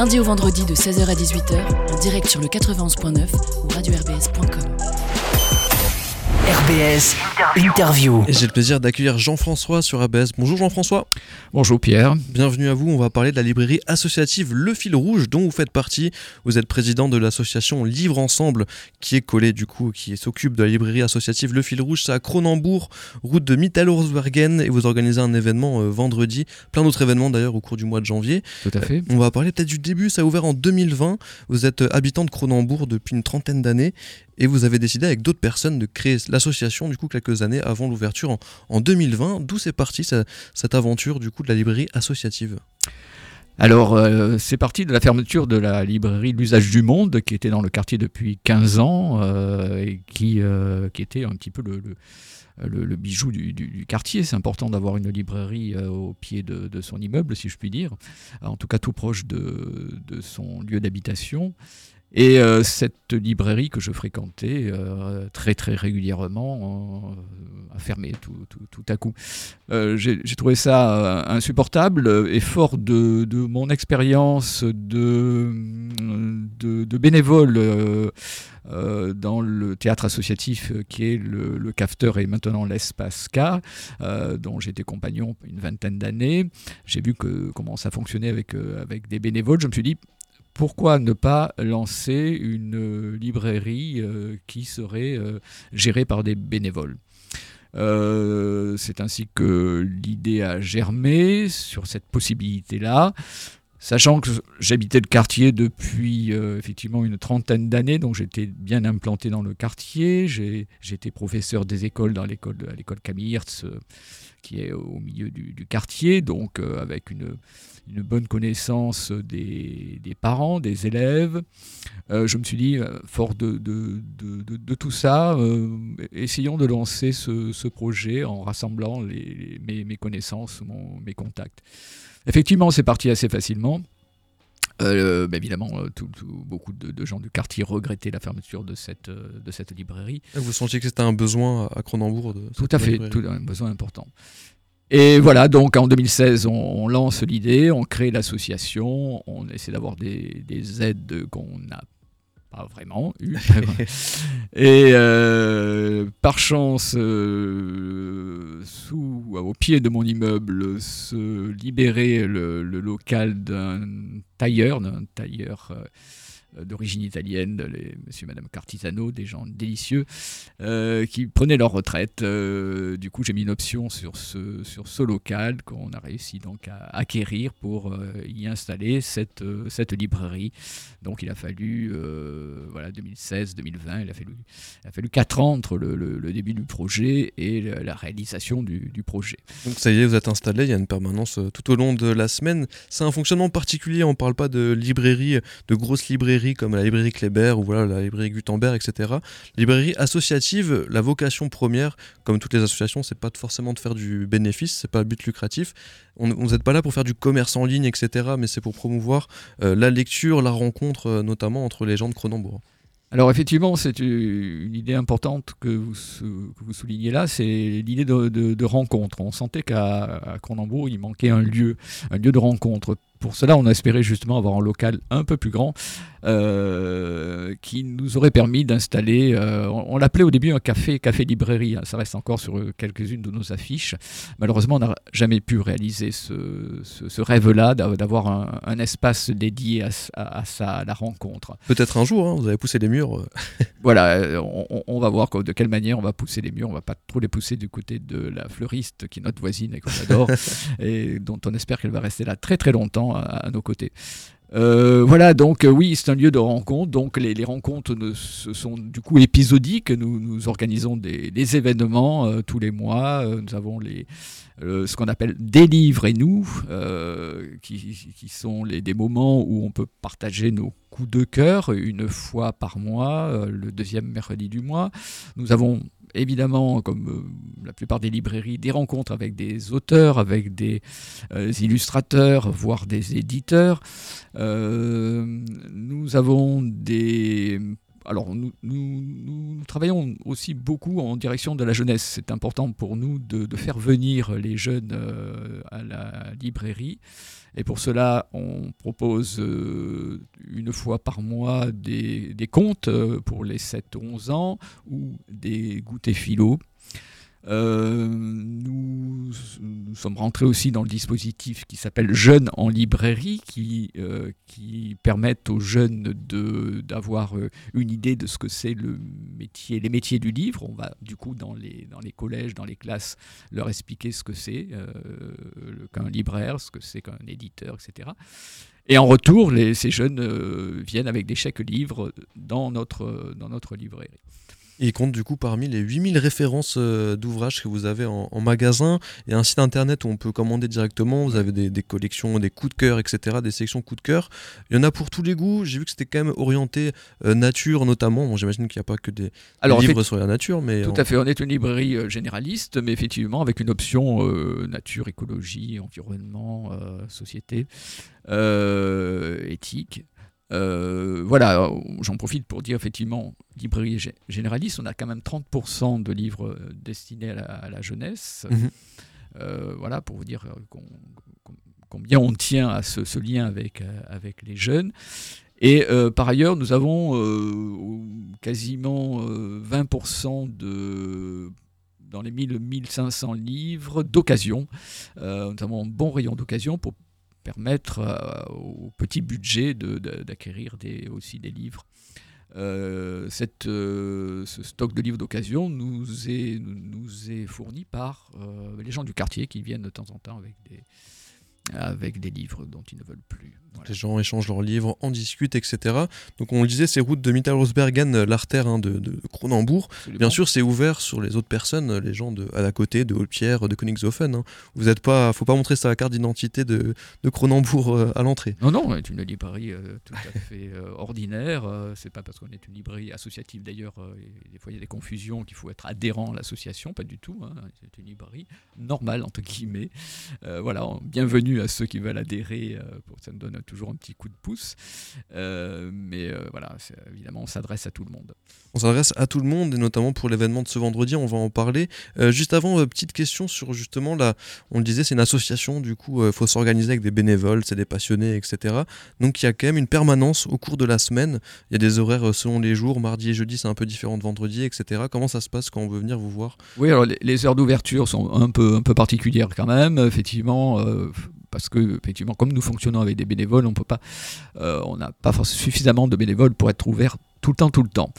lundi au vendredi de 16h à 18h, en direct sur le 91.9 ou radio-rbs.com. RBS Interview. Et j'ai le plaisir d'accueillir Jean-François sur ABS. Bonjour Jean-François. Bonjour Pierre. Bienvenue à vous. On va parler de la librairie associative Le Fil Rouge dont vous faites partie. Vous êtes président de l'association Livre Ensemble qui est collée du coup, qui s'occupe de la librairie associative Le Fil Rouge. C'est à Cronenbourg, route de Mittalorsbergen et vous organisez un événement euh, vendredi. Plein d'autres événements d'ailleurs au cours du mois de janvier. Tout à fait. Euh, on va parler peut-être du début. Ça a ouvert en 2020. Vous êtes euh, habitant de Cronenbourg depuis une trentaine d'années et vous avez décidé avec d'autres personnes de créer l'association du coup quelques années avant l'ouverture en, 2020. D'où c'est parti cette aventure du coup de la librairie associative? Alors, euh, c'est parti de la fermeture de la librairie L'usage du monde, qui était dans le quartier depuis 15 ans, euh, et qui, euh, qui était un petit peu le, bijou du, quartier. C'est important d'avoir une librairie au pied de, son immeuble, si je puis dire, en tout cas tout proche de son lieu d'habitation. Et euh, cette librairie que je fréquentais euh, très très régulièrement euh, a fermé tout, tout, à coup. J'ai trouvé ça insupportable et fort de, mon expérience de, de, bénévole dans le théâtre associatif qui est le, le Cafeteur et maintenant l'Espace K, dont j'étais compagnon une vingtaine d'années. J'ai vu que, comment ça fonctionnait avec, avec des bénévoles. Je me suis dit, pourquoi ne pas lancer une euh, librairie euh, qui serait euh, gérée par des bénévoles? C'est ainsi que l'idée a germé sur cette possibilité-là. Sachant que j'habitais le quartier depuis effectivement une trentaine d'années, donc j'étais bien implanté dans le quartier. J'étais professeur des écoles dans l'école à l'école Camille Hirtz, qui est au milieu du, quartier, donc avec une, bonne connaissance des, parents, des élèves. Euh, je me suis dit, euh, fort de, tout ça, euh, essayons de lancer ce, projet en rassemblant mes, connaissances, mes contacts. Effectivement, c'est parti assez facilement. Bah, évidemment, beaucoup de, gens du quartier regrettaient la fermeture de cette, de cette librairie. Vous sentiez que c'était un besoin à Cronenbourg Tout à fait, tout, un besoin important. Et voilà, donc en 2016, on, lance l'idée, on crée l'association, on essaie d'avoir des, aides qu'on n'a pas vraiment eu. et euh, par chance, euh, sous, au pied de mon immeuble, se libérait le, local d'un tailleur, d'un tailleur. Euh, d'origine italienne, les monsieur et madame Cartisano, des gens délicieux, euh, qui prenaient leur retraite. Euh, du coup, j'ai mis une option sur ce, sur ce local qu'on a réussi donc à acquérir pour y installer cette, cette librairie. Donc, il a fallu, voilà, 2016, 2020, il a fallu, il a fallu 4 ans entre le, le, début du projet et la réalisation du, du, projet. Donc, ça y est, vous êtes installé, il y a une permanence tout au long de la semaine. C'est un fonctionnement particulier, on ne parle pas de librairie, de grosses comme la librairie Kléber ou voilà, la librairie Gutenberg, etc. librairie associative, la vocation première, comme toutes les associations, c'est pas forcément de faire du bénéfice, c'est pas un but lucratif. On n'êtes pas là pour faire du commerce en ligne, etc. Mais c'est pour promouvoir euh, la lecture, la rencontre, euh, notamment entre les gens de Cronenbourg. Alors effectivement, c'est une idée importante que vous, vous soulignez là, c'est l'idée de, rencontre. On sentait qu'à Cronenbourg, il manquait un lieu, un lieu de rencontre pour cela, on a espéré justement avoir un local un peu plus grand euh, qui nous aurait permis d'installer, euh, on, l'appelait au début un café, café librairie, hein. ça reste encore sur quelques-unes de nos affiches. Malheureusement, on n'a jamais pu réaliser ce, rêve-là d'avoir un, espace dédié à, à, la rencontre. Peut-être un jour, hein, vous avez poussé les murs. Euh. voilà, on, va voir de quelle manière on va pousser les murs, on va pas trop les pousser du côté de la fleuriste qui est notre voisine et qu'on adore et dont on espère qu'elle va rester là très très longtemps à, nos côtés. Euh, voilà, donc euh, oui, c'est un lieu de rencontre. Donc les, rencontres ne, ce sont du coup épisodiques. Nous, nous organisons des, événements euh, tous les mois. nous avons les, ce qu'on appelle des livres et nous, qui, qui, sont les, des moments où on peut partager nos coups de cœur une fois par mois, le deuxième mercredi du mois. Nous avons évidemment, comme euh, la plupart des librairies, des rencontres avec des auteurs, avec des euh, illustrateurs, voire des éditeurs. Euh, nous avons des alors nous, travaillons aussi beaucoup en direction de la jeunesse. C'est important pour nous de, faire venir les jeunes euh, à la librairie. Et pour cela, on propose euh, une fois par mois des, des contes euh, pour les 7-11 ans ou des goûters philo euh, nous, sommes rentrés aussi dans le dispositif qui s'appelle Jeunes en librairie, qui, euh, permettent aux jeunes d'avoir euh, une idée de ce que c'est le métier, les métiers du livre. On va du coup dans les, dans les collèges, dans les classes, leur expliquer ce que c'est qu'un libraire, ce que c'est qu'un éditeur, etc. Et en retour, ces jeunes viennent avec des chèques livres dans notre, dans notre librairie il compte du coup parmi les 8000 références euh, d'ouvrages que vous avez en, magasin et un site internet où on peut commander directement. Vous avez des, collections, des coups de cœur, etc., des sections coups de cœur. Il y en a pour tous les goûts. J'ai vu que c'était quand même orienté euh, nature notamment. Bon, J'imagine qu'il n'y a pas que des, livres sur la nature. mais Tout à fait. On est une librairie euh, généraliste, mais effectivement avec une option nature, écologie, environnement, société, éthique. Euh, voilà, j'en profite pour dire effectivement, librairie généraliste, on a quand même 30% de livres euh, destinés à la, jeunesse. Mhm. Euh, voilà, pour vous dire combien on tient à ce, lien avec, avec les jeunes. Et par ailleurs, nous avons quasiment 20% de dans les 1000-1500 livres d'occasion, notamment un bon rayon d'occasion pour permettre euh, au petit budget d'acquérir aussi des livres. Euh, cette, euh, ce stock de livres d'occasion nous est, nous est fourni par les gens du quartier qui viennent de temps en temps avec des, avec des livres dont ils ne veulent plus. Les gens échangent leurs livres, en discutent, etc. Donc on le disait, ces routes de Mittelrosbergen, l'artère hein, de, de, Cronenbourg, bien sûr c'est ouvert sur les autres personnes, les gens de, à la côté, de Haute-Pierre, de Königshofen. Hein. Vous êtes pas, faut pas montrer sa carte d'identité de, de Cronenbourg euh, à l'entrée. Non, non, c'est une librairie euh, tout à fait euh, ordinaire. c'est pas parce qu'on est une librairie associative d'ailleurs, des fois il y a des confusions qu'il faut être adhérent à l'association, pas du tout. Hein. C'est une librairie normale, entre guillemets. voilà, bienvenue à ceux qui veulent adhérer, pour, ça me donne toujours un petit coup de pouce. Euh, mais euh, voilà, évidemment, on s'adresse à tout le monde. On s'adresse à tout le monde, et notamment pour l'événement de ce vendredi, on va en parler. Euh, juste avant, petite question sur justement, là, on le disait, c'est une association, du coup, il faut s'organiser avec des bénévoles, c'est des passionnés, etc. Donc il y a quand même une permanence au cours de la semaine. Il y a des horaires selon les jours, mardi et jeudi, c'est un peu différent de vendredi, etc. Comment ça se passe quand on veut venir vous voir? Oui, alors les, heures d'ouverture sont un peu, un peu particulières quand même. Effectivement, parce que effectivement, comme nous fonctionnons avec des bénévoles, on peut pas, euh, on n'a pas suffisamment de bénévoles pour être ouvert tout le temps, tout le temps.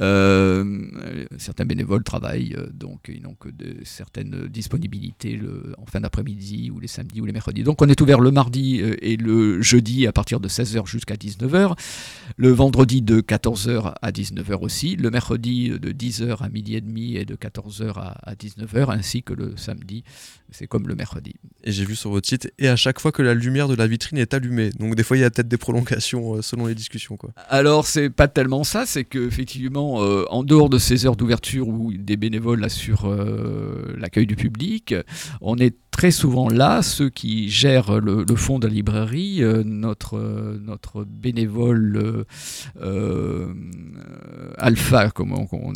Euh, certains bénévoles travaillent, euh, donc ils n'ont que de certaines disponibilités le, en fin d'après-midi ou les samedis ou les mercredis. Donc on est ouvert le mardi euh, et le jeudi à partir de 16h jusqu'à 19h, le vendredi de 14h à 19h aussi, le mercredi de 10h à midi et demi et de 14h à, 19h, ainsi que le samedi, c'est comme le mercredi. Et j'ai vu sur votre site, et à chaque fois que la lumière de la vitrine est allumée, donc des fois il y a peut-être des prolongations selon les discussions. Quoi. Alors c'est pas tellement ça, c'est qu'effectivement, euh, en dehors de ces heures d'ouverture où des bénévoles assurent euh, l'accueil du public, on est très souvent là, ceux qui gèrent le, fond de la librairie, euh, notre, bénévole alpha, comme on,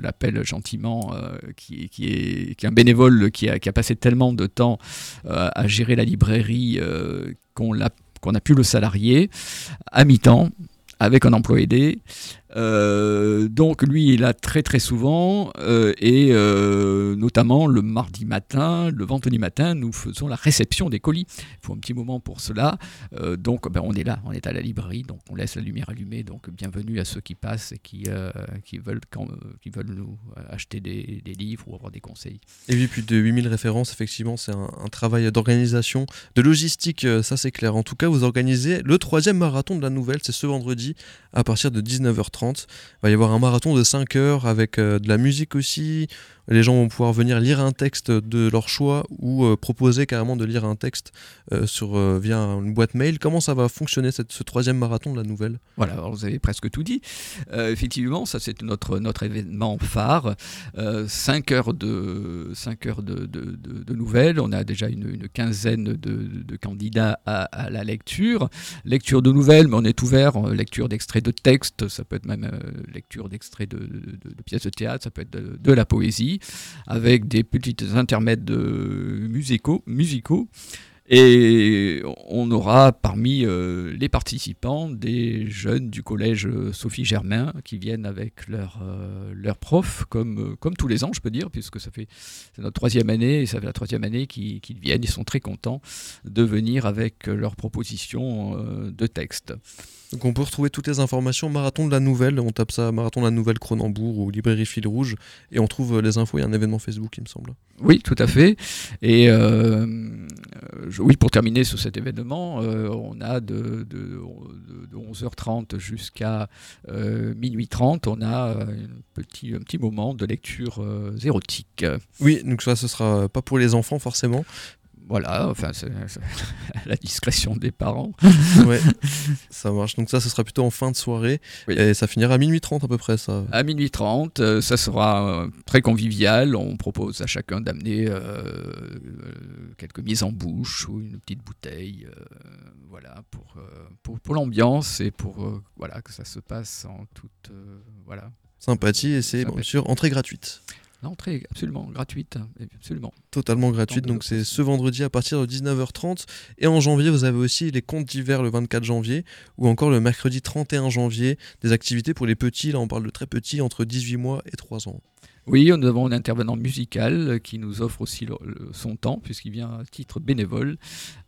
l'appelle gentiment, qui, est, qui, est, un bénévole qui a, qui a passé tellement de temps à gérer la librairie qu'on a, qu'on a pu le salarier à mi-temps avec un emploi aidé euh, donc lui, il est là très très souvent euh, et euh, notamment le mardi matin, le vendredi matin, nous faisons la réception des colis. Il faut un petit moment pour cela. donc ben, on est là, on est à la librairie, donc on laisse la lumière allumée. Donc bienvenue à ceux qui passent et qui, qui, veulent, qui veulent nous acheter des, livres ou avoir des conseils. Et puis plus de 8000 références, effectivement, c'est un, travail d'organisation, de logistique, ça c'est clair. En tout cas, vous organisez le troisième marathon de la nouvelle, c'est ce vendredi à partir de 19h30. Va y avoir un marathon de 5 heures avec euh, de la musique aussi. Les gens vont pouvoir venir lire un texte de leur choix ou euh, proposer carrément de lire un texte euh, sur, via une boîte mail. Comment ça va fonctionner ce troisième marathon de la nouvelle? Voilà, vous avez presque tout dit. effectivement, ça c'est notre, événement phare. 5 heures, de, 5 heures de, nouvelles. On a déjà une, quinzaine de, candidats à, à, la lecture. Lecture de nouvelles, mais on est ouvert. Lecture d'extraits de textes, ça peut être même lecture d'extraits de, pièces de théâtre, ça peut être de, la poésie, avec des petites intermèdes musicaux, musicaux. Et on aura parmi euh, les participants des jeunes du collège Sophie Germain qui viennent avec leurs euh, leur profs, comme, comme tous les ans, je peux dire, puisque ça fait c'est notre troisième année et ça fait la troisième année qu'ils viennent. Ils sont très contents de venir avec leurs propositions euh, de texte. Donc on peut retrouver toutes les informations Marathon de la Nouvelle, on tape ça Marathon de la Nouvelle Cronenbourg ou Librairie Fil Rouge et on trouve les infos, il y a un événement Facebook il me semble. Oui, tout à fait. Et euh, oui, pour terminer sur cet événement, euh, on a de, 11h30 jusqu'à euh, minuit 30, on a un petit, un petit moment de lecture érotique. Oui, donc ça ce sera pas pour les enfants forcément, voilà, enfin, c'est la discrétion des parents. ouais, ça marche. Donc ça, ce sera plutôt en fin de soirée. Et ça finira à minuit 30 à peu près, ça. À minuit 30, euh, ça sera euh, très convivial. On propose à chacun d'amener euh, quelques mises en bouche ou une petite bouteille. voilà, pour, pour, pour l'ambiance et pour voilà, que ça se passe en toute... voilà. Sympathie et c'est bien sûr entrée gratuite. L'entrée absolument gratuite, absolument. Totalement gratuite, donc c'est ce vendredi à partir de 19h30. Et en janvier, vous avez aussi les comptes d'hiver le 24 janvier, ou encore le mercredi 31 janvier, des activités pour les petits, là on parle de très petits, entre 18 mois et 3 ans. Oui, nous avons un intervenant musical qui nous offre aussi son temps, puisqu'il vient à titre bénévole.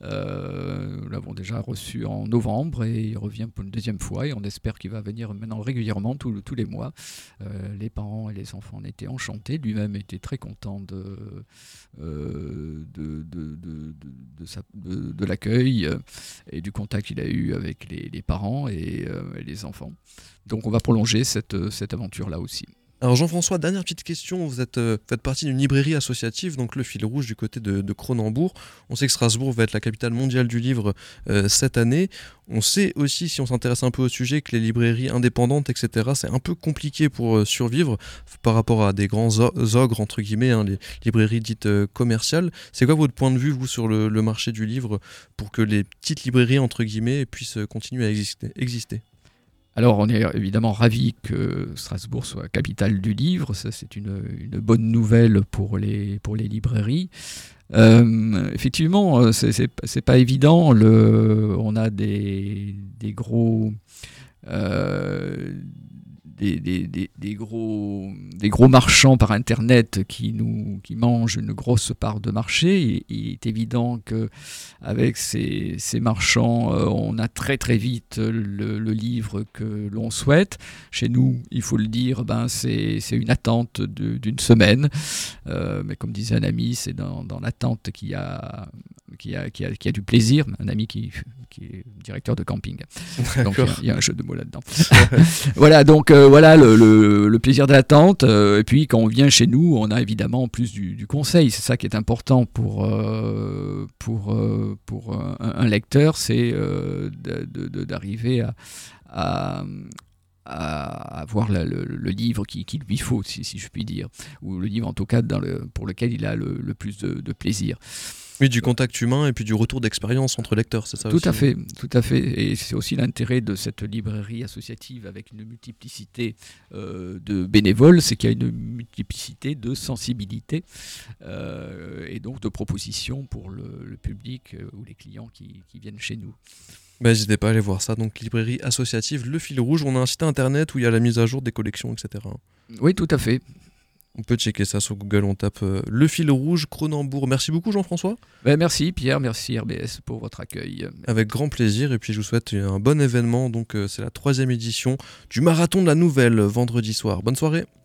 Euh, nous l'avons déjà reçu en novembre et il revient pour une deuxième fois et on espère qu'il va venir maintenant régulièrement tous les mois. Euh, les parents et les enfants en étaient enchantés. Lui-même était très content de, euh, de, de, l'accueil et du contact qu'il a eu avec les, parents et, les enfants. Donc on va prolonger cette, cette aventure-là aussi. Alors Jean-François, dernière petite question. Vous êtes, euh, faites partie d'une librairie associative, donc le fil rouge du côté de, Cronenbourg. On sait que Strasbourg va être la capitale mondiale du livre euh, cette année. On sait aussi, si on s'intéresse un peu au sujet, que les librairies indépendantes, etc., c'est un peu compliqué pour euh, survivre par rapport à des grands ogres, entre guillemets, hein, les librairies dites commerciales. C'est quoi votre point de vue, vous, sur le, marché du livre, pour que les petites librairies, entre guillemets, puissent continuer à exister? Alors on est évidemment ravi que Strasbourg soit capitale du livre, ça c'est une, bonne nouvelle pour les, pour les librairies. Euh, effectivement, euh, c'est pas évident. On a des, des gros, euh, des, gros, des gros marchands par Internet qui, nous, qui mangent une grosse part de marché. Il, est évident qu'avec ces, ces marchands, euh, on a très très vite le, livre que l'on souhaite. Chez nous, il faut le dire, ben, c'est une attente d'une semaine. Euh, mais comme disait un ami, c'est dans, dans l'attente qu'il y a qui a, qui, a, qui a, du plaisir, un ami qui, qui est directeur de camping. Donc il y, a un jeu de mots là-dedans. voilà, donc euh, voilà le, plaisir d'attente. Euh, et puis quand on vient chez nous, on a évidemment plus du, conseil. C'est ça qui est important pour, euh, pour, pour un, lecteur, c'est d'arriver à, avoir le, livre qu'il qui lui faut, si, si, je puis dire, ou le livre en tout cas pour lequel il a le, plus de, de plaisir. Oui, du contact humain et puis du retour d'expérience entre lecteurs, c'est ça Tout à fait, tout à fait. Et c'est aussi l'intérêt de cette librairie associative avec une multiplicité euh, de bénévoles, c'est qu'il y a une multiplicité de sensibilités euh, et donc de propositions pour le, public euh, ou les clients qui, viennent chez nous. Bah, n'hésitez pas à aller voir ça. Donc, librairie associative Le Fil Rouge. On a un site internet où il y a la mise à jour des collections, etc. Oui, tout à fait. On peut checker ça sur Google, on tape euh, Le Fil Rouge, Cronenbourg. Merci beaucoup Jean-François. Ben, merci Pierre, merci RBS pour votre accueil. Avec grand plaisir et puis je vous souhaite un bon événement. Donc euh, c'est la troisième édition du Marathon de la Nouvelle vendredi soir. Bonne soirée.